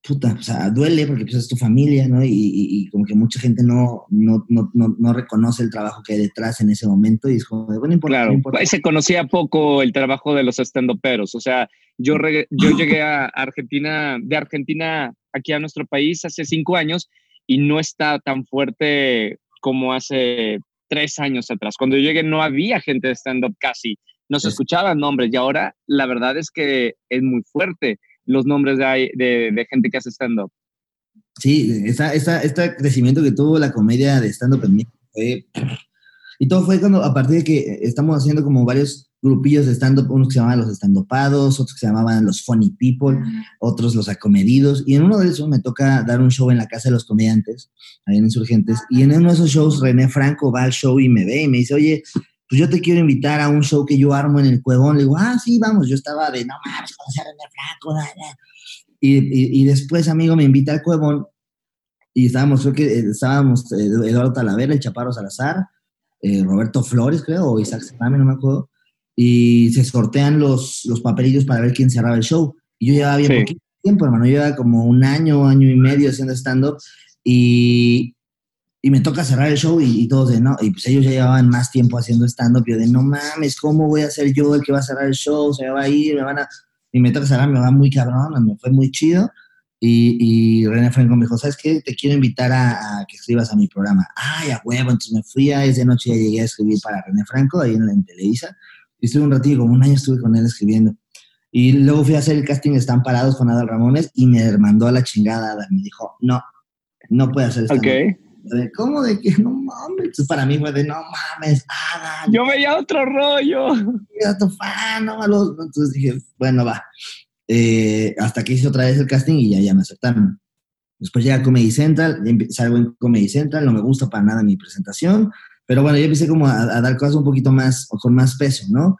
Puta, o sea, duele porque pues, es tu familia, ¿no? Y, y- y como que mucha gente no, no, no, no, no reconoce el trabajo que hay detrás en ese momento. Y es como de, bueno, no importa. Claro, no importa. se conocía poco el trabajo de los estandoperos. O sea, yo, yo llegué a Argentina, de Argentina aquí a nuestro país hace cinco años y no está tan fuerte como hace tres años atrás. Cuando yo llegué no había gente de stand-up casi, no se Es- escuchaban nombres y ahora la verdad es que es muy fuerte los nombres de, de, de gente que hace stand-up. Sí, esa, esa, este crecimiento que tuvo la comedia de stand-up en México fue... Y todo fue cuando, a partir de que estamos haciendo como varios grupillos de stand-up, unos que se llamaban los stand-upados, otros que se llamaban los funny people, otros los acomedidos, y en uno de esos me toca dar un show en la Casa de los Comediantes, ahí en Insurgentes, y en uno de esos shows René Franco va al show y me ve y me dice, oye, pues yo te quiero invitar a un show que yo armo en el Cuevón. Le digo, ah, sí, vamos, yo estaba de, no mames, conocer a René Franco, da, da". Y, y, y después, amigo, me invita al Cuevón y estábamos, creo que eh, estábamos eh, Eduardo Talavera, el Chaparro Salazar, eh, Roberto Flores, creo, o Isaac Serrame, no me acuerdo, y se sortean los, los papelillos para ver quién cerraba el show. Y yo llevaba bien Sí. poquito tiempo, hermano, yo llevaba como un año, año y medio haciendo stand-up y, y me toca cerrar el show y, y todos de no, y pues ellos ya llevaban más tiempo haciendo stand-up, yo de no mames, ¿cómo voy a ser yo el que va a cerrar el show? Se me va a ir, me van a... Y me toca cerrar, me va muy cabrón, me fue muy chido. Y, y René Franco me dijo, ¿sabes qué? Te quiero invitar a, a que escribas a mi programa. Ay, a huevo. Entonces me fui a esa noche, ya llegué a escribir para René Franco, ahí en, en Televisa. Y estuve un ratito, como un año estuve con él escribiendo. Y luego fui a hacer el casting Están Parados con Adal Ramones y me mandó a la chingada. Adal. Me dijo, no, no puede hacer stand Ok. de, ¿Cómo de que no mames? Entonces para mí fue de no mames, Adal, Yo veía otro rollo. era tu fan, no malos. Entonces dije, bueno, va. Eh, hasta que hice otra vez el casting y ya, ya me aceptaron. Después llega Comedy Central, salgo en Comedy Central, no me gusta para nada mi presentación, pero bueno, ya empecé como a, a dar cosas un poquito más, o con más peso, ¿no?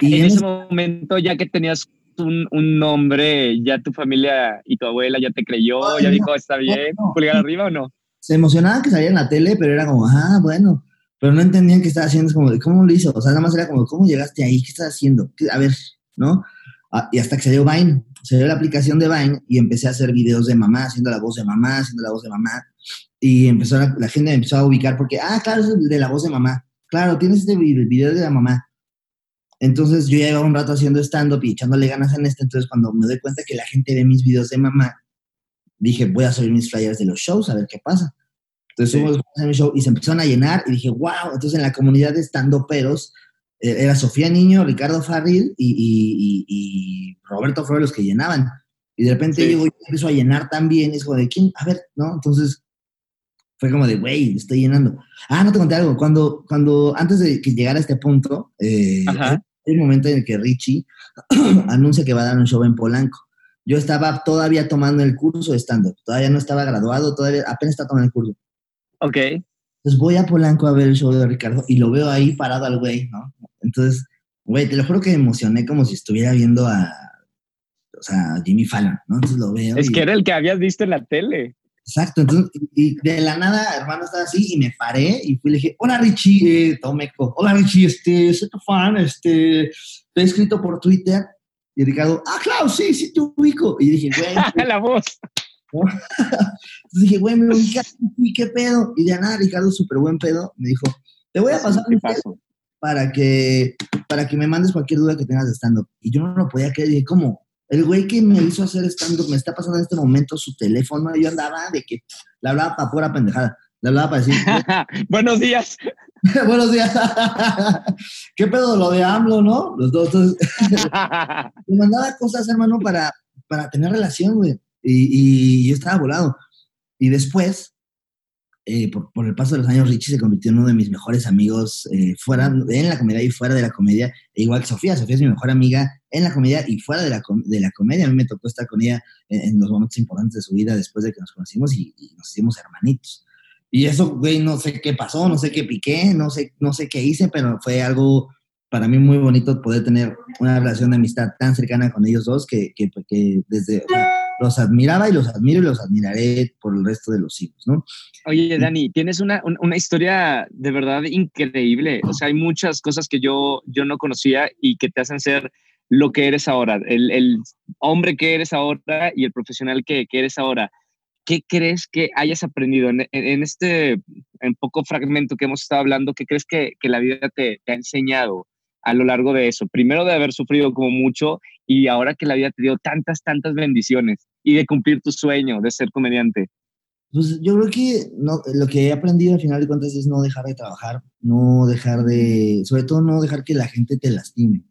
Y en en ese momento, ya que tenías un, un nombre, ya tu familia y tu abuela ya te creyó, Ay, ya no, dijo, está bien, no. pulgar arriba o no. se emocionaban que salía en la tele, pero era como, ah, bueno, pero no entendían qué estaba haciendo, es como, ¿cómo lo hizo? O sea, nada más era como, ¿cómo llegaste ahí? ¿Qué estás haciendo? ¿Qué- A ver, ¿no? Ah, y hasta que salió Vine, salió la aplicación de Vine y empecé a hacer videos de mamá, haciendo la voz de mamá, haciendo la voz de mamá. Y empezó la, la gente me empezó a ubicar porque, ah, claro, es de la voz de mamá. Claro, tienes este video de la mamá. Entonces yo ya llevaba un rato haciendo stand-up y echándole ganas en este. Entonces cuando me doy cuenta que la gente ve mis videos de mamá, dije, voy a subir mis flyers de los shows a ver qué pasa. Entonces Sí. de mi show y se empezaron a llenar y dije, wow. Entonces en la comunidad de stand-uperos eh, era Sofía Niño, Ricardo Farril y, y- y- y Roberto Flores los que llenaban. Y de repente Sí. llego y empiezo a llenar también. Es como de, ¿quién? A ver, ¿no? Entonces fue como de, güey, estoy llenando. Ah, no te conté algo. Cuando, cuando antes de que llegara a este punto, eh, hay un momento en el que Richie anuncia que va a dar un show en Polanco. Yo estaba todavía tomando el curso de stand-up. Todavía no estaba graduado, todavía apenas estaba tomando el curso. Ok. Entonces voy a Polanco a ver el show de Ricardo y lo veo ahí parado al güey, ¿no? Entonces, güey, te lo juro que me emocioné como si estuviera viendo a, o sea, Jimmy Fallon, ¿no? Entonces lo veo. Es y- que era el que habías visto en la tele. Exacto, entonces, y de la nada, hermano, estaba así y me paré y fui y le dije, hola Richie, eh, todo meco, hola Richie, este, soy tu fan, este, te he escrito por Twitter. Y Ricardo, ah, claro, sí, sí te ubico. Y dije, güey, la voz. Entonces dije, güey, me ubicas, ¿y qué pedo? Y de la nada, Ricardo, súper buen pedo, me dijo, te voy a pasar ¿Qué un pasó? para que, para que me mandes cualquier duda que tengas de stand-up. Y yo no lo podía creer. Dije, ¿cómo? El güey que me hizo hacer stand-up me está pasando en este momento su teléfono. Yo andaba de que le hablaba para pura pendejada. Le hablaba para decir, Buenos días. buenos días. ¿Qué pedo lo de AMLO, no? Los dos. Entonces, me mandaba cosas, hermano, para, para tener relación, güey. Y, y yo estaba volado. Y después, eh, por, por, el paso de los años, Richie se convirtió en uno de mis mejores amigos eh, fuera, en la comedia y fuera de la comedia, e igual que Sofía. Sofía es mi mejor amiga en la comedia y fuera de la, de la comedia. A mí me tocó estar con ella en, en los momentos importantes de su vida después de que nos conocimos y, y, nos hicimos hermanitos. Y eso, güey, no sé qué pasó, no sé qué piqué, no sé, no sé qué hice, pero fue algo para mí muy bonito poder tener una relación de amistad tan cercana con ellos dos que, que, que desde o sea, los admiraba y los admiro y los admiraré por el resto de los siglos, ¿no? Oye, Dani, tienes una, una, historia de verdad increíble. O sea, hay muchas cosas que yo, yo no conocía y que te hacen ser lo que eres ahora, el, el hombre que eres ahora y el profesional que, que eres ahora. ¿Qué crees que hayas aprendido en, este en poco fragmento que hemos estado hablando? ¿Qué crees que, que la vida te, te ha enseñado? a lo largo de eso. Primero de haber sufrido como mucho y ahora que la vida te dio tantas, tantas bendiciones y de cumplir tu sueño de ser comediante. Pues yo creo que no, lo que he aprendido al final de cuentas es no dejar de trabajar, no dejar de, sobre todo no dejar que la gente te lastime.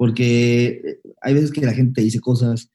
Porque hay veces que la gente te dice cosas,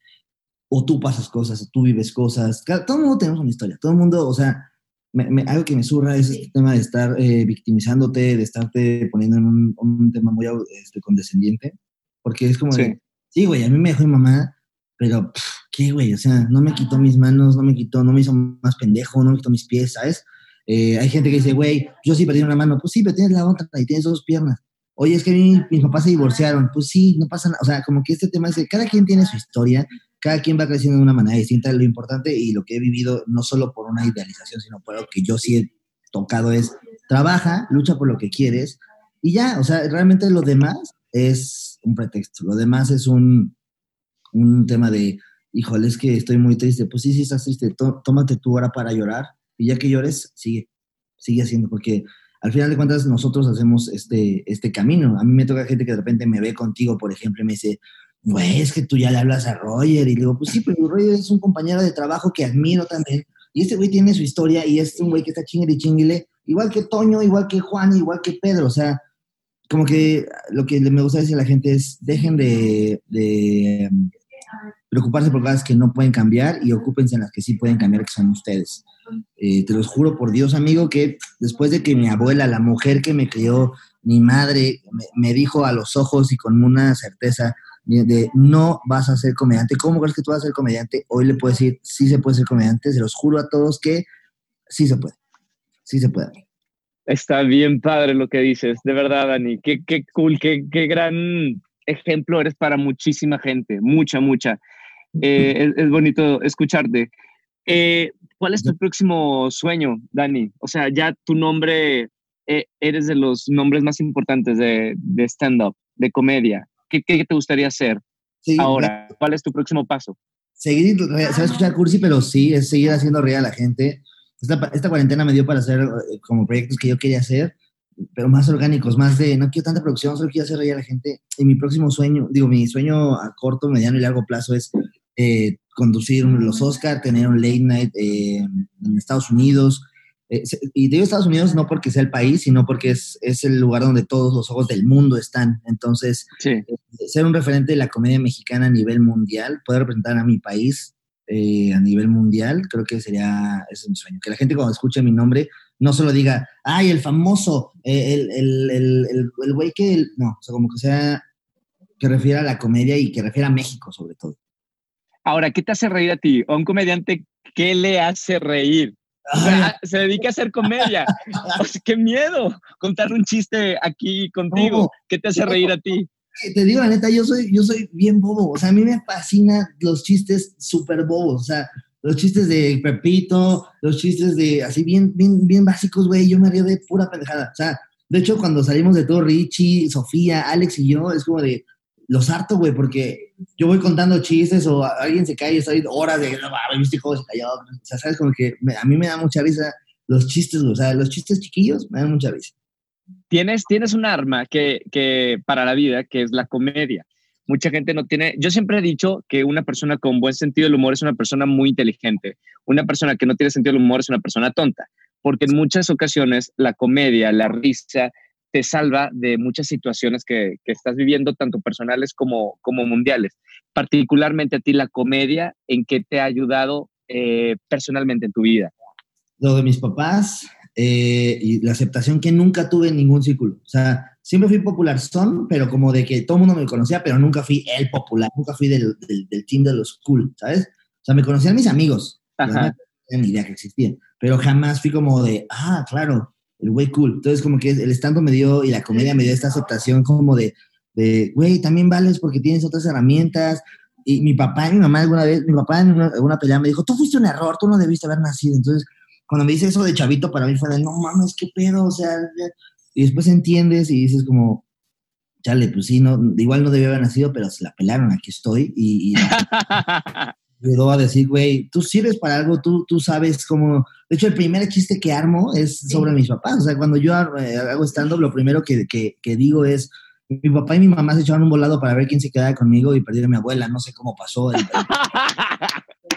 o tú pasas cosas, o tú vives cosas. Todo el mundo tenemos una historia, todo el mundo, o sea, me, me, algo que me surra es este tema de estar eh, victimizándote, de estarte poniendo en un, un tema muy este, condescendiente, porque es como, sí, de, sí güey, a mí me dejó mi mamá, pero, pff, ¿qué, güey? O sea, no me quitó mis manos, no me quitó, no me hizo más pendejo, no me quitó mis pies, ¿sabes? Eh, hay gente que dice, güey, yo sí perdí una mano, pues sí, pero tienes la otra y tienes dos piernas. Oye, es que mi, mis papás se divorciaron, pues sí, no pasa nada. O sea, como que este tema es que cada quien tiene su historia, cada quien va creciendo de una manera distinta. Lo importante y lo que he vivido, no solo por una idealización, sino por lo que yo sí he tocado es, trabaja, lucha por lo que quieres y ya, o sea, realmente lo demás es un pretexto. Lo demás es un, un tema de, híjole, es que estoy muy triste. Pues sí, sí, estás triste. Tómate tu hora para llorar y ya que llores, sigue, sigue haciendo, porque al final de cuentas nosotros hacemos este, este camino. A mí me toca gente que de repente me ve contigo, por ejemplo, y me dice, güey, es que tú ya le hablas a Roger. Y digo, pues sí, pero Roger es un compañero de trabajo que admiro también. Y este güey tiene su historia y es un güey que está chingue y chinguele, igual que Toño, igual que Juan, igual que Pedro. O sea, como que lo que me gusta decir a la gente es, dejen de, de preocuparse por cosas que no pueden cambiar y ocúpense en las que sí pueden cambiar, que son ustedes. Eh, te los juro por Dios, amigo, que después de que mi abuela, la mujer que me crió, mi madre, me, me dijo a los ojos y con una certeza, de no vas a ser comediante. ¿Cómo crees que tú vas a ser comediante? Hoy le puedo decir, sí se puede ser comediante. Se los juro a todos que sí se puede. Sí se puede. Está bien padre lo que dices. De verdad, Dani. Qué, qué cool, qué, qué gran ejemplo eres para muchísima gente. Mucha, mucha. Eh, es, es, bonito escucharte. Eh, ¿Cuál es tu próximo sueño, Dani? O sea, ya tu nombre, eh, eres de los nombres más importantes de, de stand-up, de comedia. ¿Qué, ¿Qué, te gustaría hacer sí, ahora? ¿Cuál es tu próximo paso? Seguir, se va a escuchar cursi, pero sí, es seguir haciendo reír a la gente. Esta, esta cuarentena me dio para hacer eh, como proyectos que yo quería hacer, pero más orgánicos, más de, no quiero tanta producción, solo quiero hacer reír a la gente. Y mi próximo sueño, digo, mi sueño a corto, mediano y largo plazo es eh, conducir los Oscar, tener un late night eh, en Estados Unidos, eh, y digo Estados Unidos no porque sea el país, sino porque es, es el lugar donde todos los ojos del mundo están. Entonces, sí. eh, ser un referente de la comedia mexicana a nivel mundial, poder representar a mi país eh, a nivel mundial, creo que sería, ese es mi sueño. Que la gente cuando escuche mi nombre no solo diga, ay, el famoso, el, el, el, el, el güey que, el, no, o sea, como que sea, que refiera a la comedia y que refiera a México sobre todo. Ahora, ¿qué te hace reír a ti? ¿O un comediante qué le hace reír? O sea, se dedica a hacer comedia. O sea, qué miedo contar un chiste aquí contigo. No, ¿Qué te hace no, reír a ti? Te digo la neta, yo soy, yo soy bien bobo. O sea, a mí me fascinan los chistes súper bobos. O sea, los chistes de Pepito, los chistes de así bien, bien, bien básicos, güey. Yo me río de pura pendejada. O sea, de hecho, cuando salimos de todo, Richie, Sofía, Alex y yo, es como de, los harto, güey, porque yo voy contando chistes o alguien se cae y estoy horas de, viste cómo se cayó. O sea, sabes, como que a mí me da mucha risa los chistes, güey. O sea, los chistes chiquillos me dan mucha risa. Tienes, tienes un arma que, que para la vida, que es la comedia. Mucha gente no tiene, yo siempre he dicho que una persona con buen sentido del humor es una persona muy inteligente. Una persona que no tiene sentido del humor es una persona tonta, porque en muchas ocasiones la comedia, la risa, te salva de muchas situaciones que, que, estás viviendo, tanto personales como, como mundiales. Particularmente a ti la comedia, ¿en qué te ha ayudado eh, personalmente en tu vida? lo de mis papás eh, y la aceptación que nunca tuve en ningún círculo. O sea, siempre fui popular son, pero como de que todo el mundo me conocía, pero nunca fui el popular, nunca fui del, del, del team de los cool, ¿sabes? O sea, me conocían mis amigos, Ajá. no tenía ni idea que existían, pero jamás fui como de, ah, claro, el güey cool. Entonces, como que el stand me dio y la comedia me dio esta aceptación como de, de, güey, también vales porque tienes otras herramientas. Y mi papá y mi mamá alguna vez, mi papá en una, una pelea me dijo, tú fuiste un error, tú no debiste haber nacido. Entonces, cuando me dice eso de chavito, para mí fue de, no mames, qué pedo, o sea, ya". y después entiendes y dices como, chale, pues sí, no, igual no debía haber nacido, pero se la pelaron, aquí estoy, y, y ayudó a decir, güey, tú sirves para algo, tú, tú sabes cómo, de hecho, el primer chiste que armo es sobre mis papás, o sea, cuando yo eh, hago stand-up, lo primero que, que, que digo es, mi papá y mi mamá se echaron un volado para ver quién se quedaba conmigo y perdieron a mi abuela, no sé cómo pasó. el-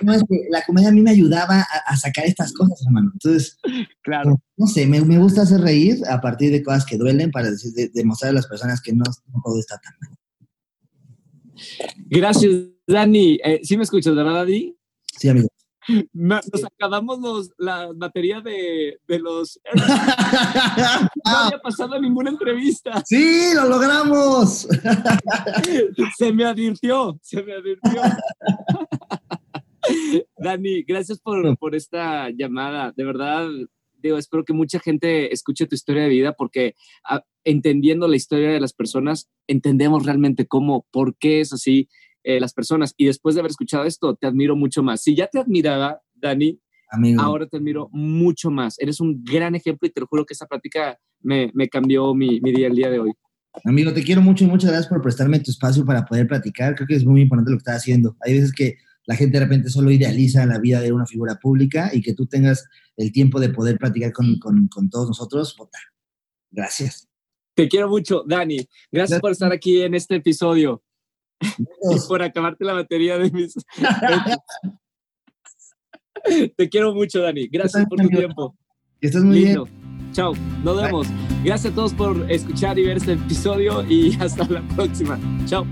No, es que la comedia a mí me ayudaba a, a sacar estas cosas, hermano. Entonces, claro. no sé, me, me gusta hacer reír a partir de cosas que duelen para decir, de- demostrar a las personas que no, no todo está tan mal. Gracias, Dani. Eh, ¿Sí me escuchas, verdad, Dani? Sí, amigo. Nos acabamos los, la batería de, de los... No había pasado ninguna entrevista. sí, lo logramos. Se me advirtió, se me advirtió. Dani, gracias por, por esta llamada. De verdad, digo, espero que mucha gente escuche tu historia de vida porque ah, entendiendo la historia de las personas, entendemos realmente cómo, por qué es así eh, las personas. Y después de haber escuchado esto, te admiro mucho más. Si ya te admiraba, Dani, Amigo. ahora te admiro mucho más. Eres un gran ejemplo y te lo juro que esta plática me, me cambió mi, mi día el día de hoy. Amigo, te quiero mucho y muchas gracias por prestarme tu espacio para poder platicar. Creo que es muy importante lo que estás haciendo. Hay veces que la gente de repente solo idealiza la vida de una figura pública y que tú tengas el tiempo de poder platicar con, con, con todos nosotros. Gracias. Te quiero mucho, Dani. Gracias Gracias. por estar aquí en este episodio y por acabarte la batería de mis. Te quiero mucho, Dani. Gracias por tu tiempo. Que estés muy bien. Lindo. Chao. Nos vemos. Gracias a todos por escuchar y ver este episodio y hasta la próxima. Chao.